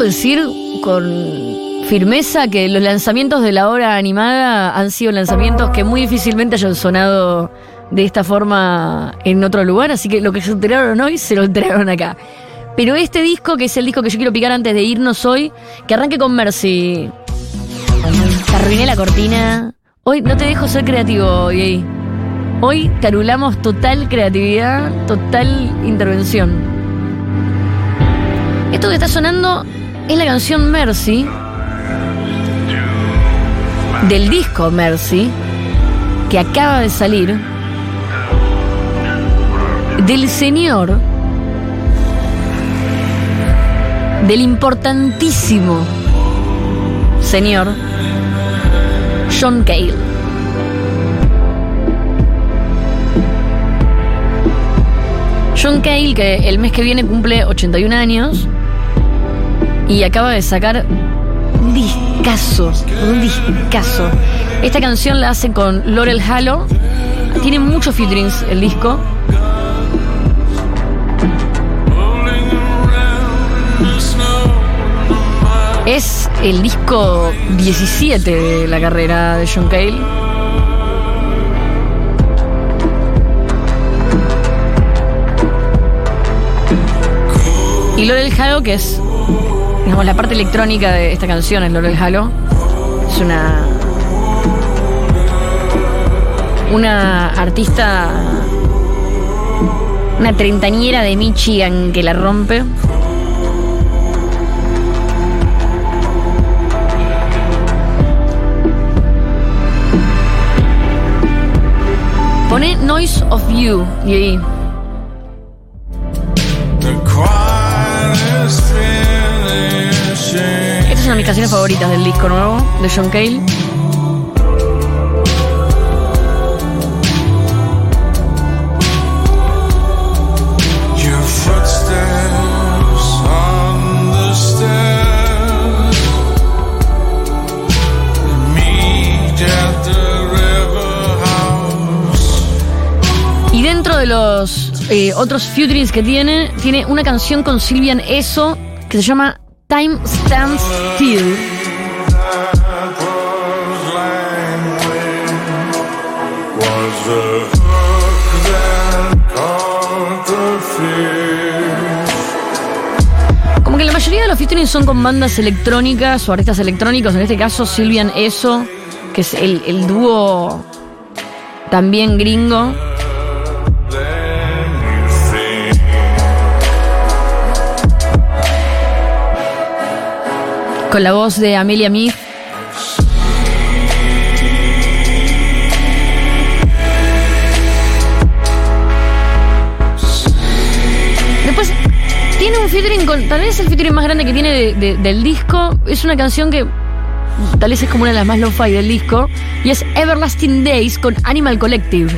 decir con firmeza que los lanzamientos de la obra animada han sido lanzamientos que muy difícilmente hayan sonado de esta forma en otro lugar, así que lo que se enteraron hoy se lo enteraron acá. Pero este disco, que es el disco que yo quiero picar antes de irnos hoy, que arranque con Mercy. Te arruiné la cortina. Hoy no te dejo ser creativo hoy. Hoy carulamos total creatividad, total intervención. Esto que está sonando es la canción Mercy. Del disco Mercy que acaba de salir. Del señor. Del importantísimo señor John Cale. John Cale, que el mes que viene cumple 81 años y acaba de sacar un discazo, un discazo. Esta canción la hace con Laurel Halo. Tiene muchos featurings el disco. Es el disco 17 de la carrera de John Cale. Y Laurel Halo, que es digamos, la parte electrónica de esta canción, es Laurel Halo, es una una artista, una treintañera de Michigan que la rompe. Pone Noise of You y mis canciones favoritas del disco nuevo de John Cale. Y dentro de los eh, otros featurings que tiene, tiene una canción con Sylvian Eso que se llama Time Stands Still. Como que la mayoría de los featurings son con bandas electrónicas o artistas electrónicos, en este caso Sylvian Eso, que es el dúo también gringo. Con la voz de Amelia Mead. Después tiene un featuring con. Tal vez el featuring más grande que tiene de- de- del disco. Es una canción que tal vez es como una de las más lo-fi del disco. Y es Everlasting Days con Animal Collective.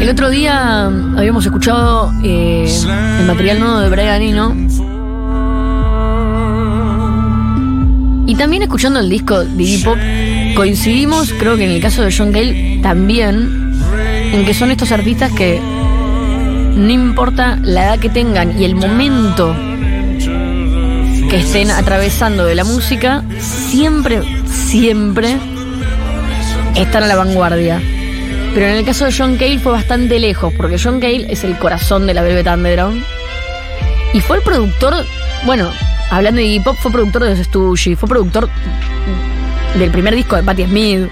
El otro día habíamos escuchado eh, el material nuevo de Brian Eno. Y también escuchando el disco de Iggy Pop, coincidimos, creo que en el caso de John Cale también, en que son estos artistas que no importa la edad que tengan y el momento que estén atravesando de la música, siempre, siempre están a la vanguardia. Pero en el caso de John Cale fue bastante lejos, porque John Cale es el corazón de la Velvet Underground. Y fue el productor, bueno, hablando de Iggy Pop, fue productor de los Stooges, fue productor del primer disco de Patti Smith.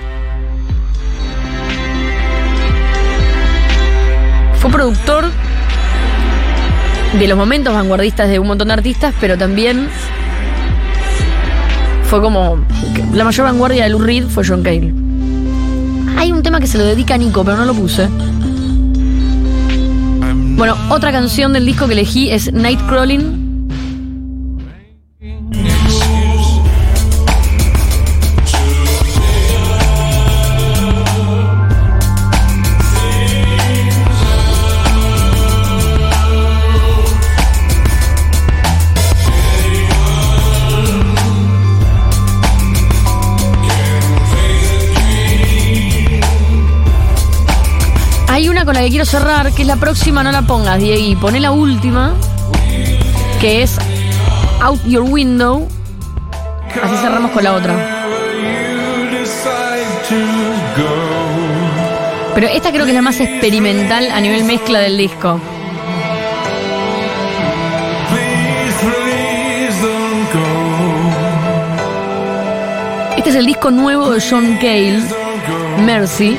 Fue productor de los momentos vanguardistas de un montón de artistas, pero también fue como la mayor vanguardia de Lou Reed fue John Cale. Hay un tema que se lo dedica a Nico, pero no lo puse. Bueno, otra canción del disco que elegí es Nightcrawling. Con la que quiero cerrar, que es la próxima, no la pongas, Diego, poné la última, que es Out Your Window. Así cerramos con la otra. Pero esta creo que es la más experimental a nivel mezcla del disco. Este es el disco nuevo de John Cale. Mercy,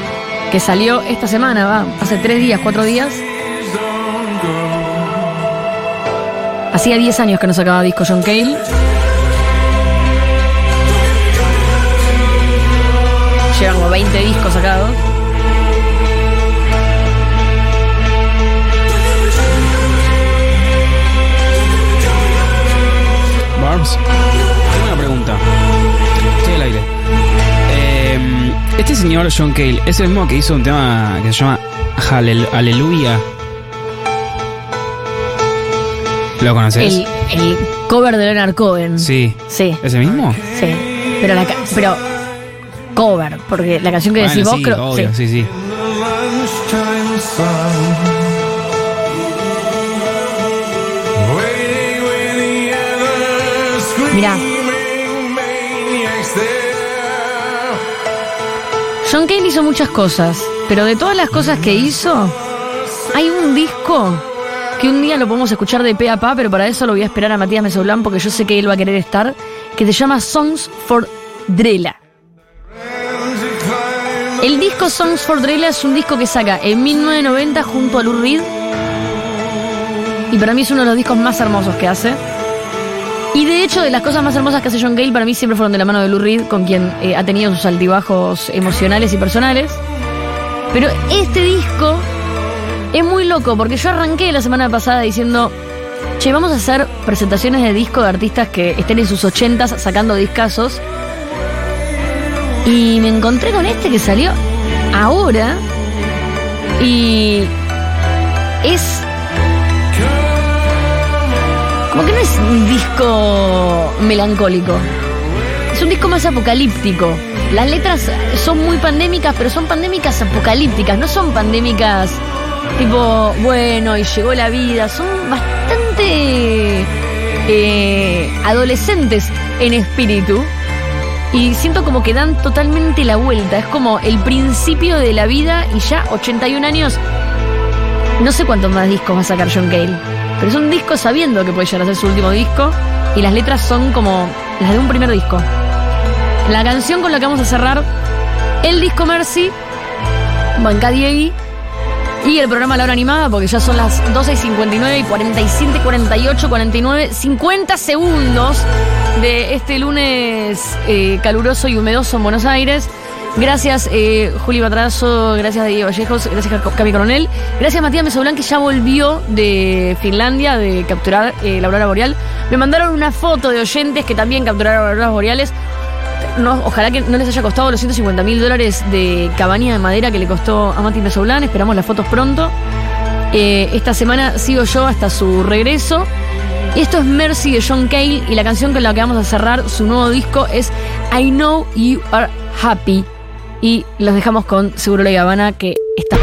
que salió esta semana, va, hace tres días, cuatro días. Hacía 10 años que no sacaba disco John Cale. Llevan como 20 discos sacados. Este señor John Cale es el mismo que hizo un tema que se llama Halel- Aleluya. ¿Lo conoces? El, el cover de Leonard Cohen. Sí. Sí, ¿Es el mismo? sí. Pero, la, ca- pero cover, porque la canción que decís Bueno, vos sí, creo. obvio, sí. sí, sí. Mirá. John Cale hizo muchas cosas, pero de todas las cosas que hizo, hay un disco que un día lo podemos escuchar de pe a pa, pero para eso lo voy a esperar a Matías Mesoblán porque yo sé que él va a querer estar, que se llama Songs for Drella. El disco Songs for Drella es un disco que saca en 1990 junto a Lou Reed y para mí es uno de los discos más hermosos que hace. De las cosas más hermosas que hace John Cale, para mí siempre fueron de la mano de Lou Reed, con quien eh, ha tenido sus altibajos emocionales y personales. Pero este disco es muy loco, porque yo arranqué la semana pasada diciendo, che, vamos a hacer presentaciones de disco de artistas que estén en sus ochentas sacando discazos. Y me encontré con este que salió ahora. Y es como que no es un disco melancólico. Es un disco más apocalíptico. Las letras son muy pandémicas, pero son pandémicas apocalípticas, no son pandémicas tipo, bueno, y llegó la vida. Son bastante eh, adolescentes en espíritu. Y siento como que dan totalmente la vuelta. Es como el principio de la vida y ya 81 años. No sé cuántos más discos va a sacar John Cale. Pero es un disco sabiendo que puede llegar a ser su último disco. Y las letras son como las de un primer disco. La canción con la que vamos a cerrar el disco Mercy, Banca Diegui, y el programa La Hora Animada, porque ya son las 12 y 59 y 47, 48, 49, 50 segundos de este lunes eh, caluroso y humedoso en Buenos Aires. Gracias, eh, Juli Batrazo, gracias Diego Vallejos, gracias Cami Coronel, gracias Matías Mesoblán, que ya volvió de Finlandia de capturar eh, la aurora boreal. Me mandaron una foto de oyentes que también capturaron auroras boreales. No, ojalá que no les haya costado los 150 mil dólares de cabaña de madera que le costó a Mati Mesoblán. Esperamos las fotos pronto. Eh, esta semana sigo yo hasta su regreso. Y esto es Mercy de John Cale y la canción con la que vamos a cerrar su nuevo disco es I Know You Are Happy. Y los dejamos con Seguro La Habana que está...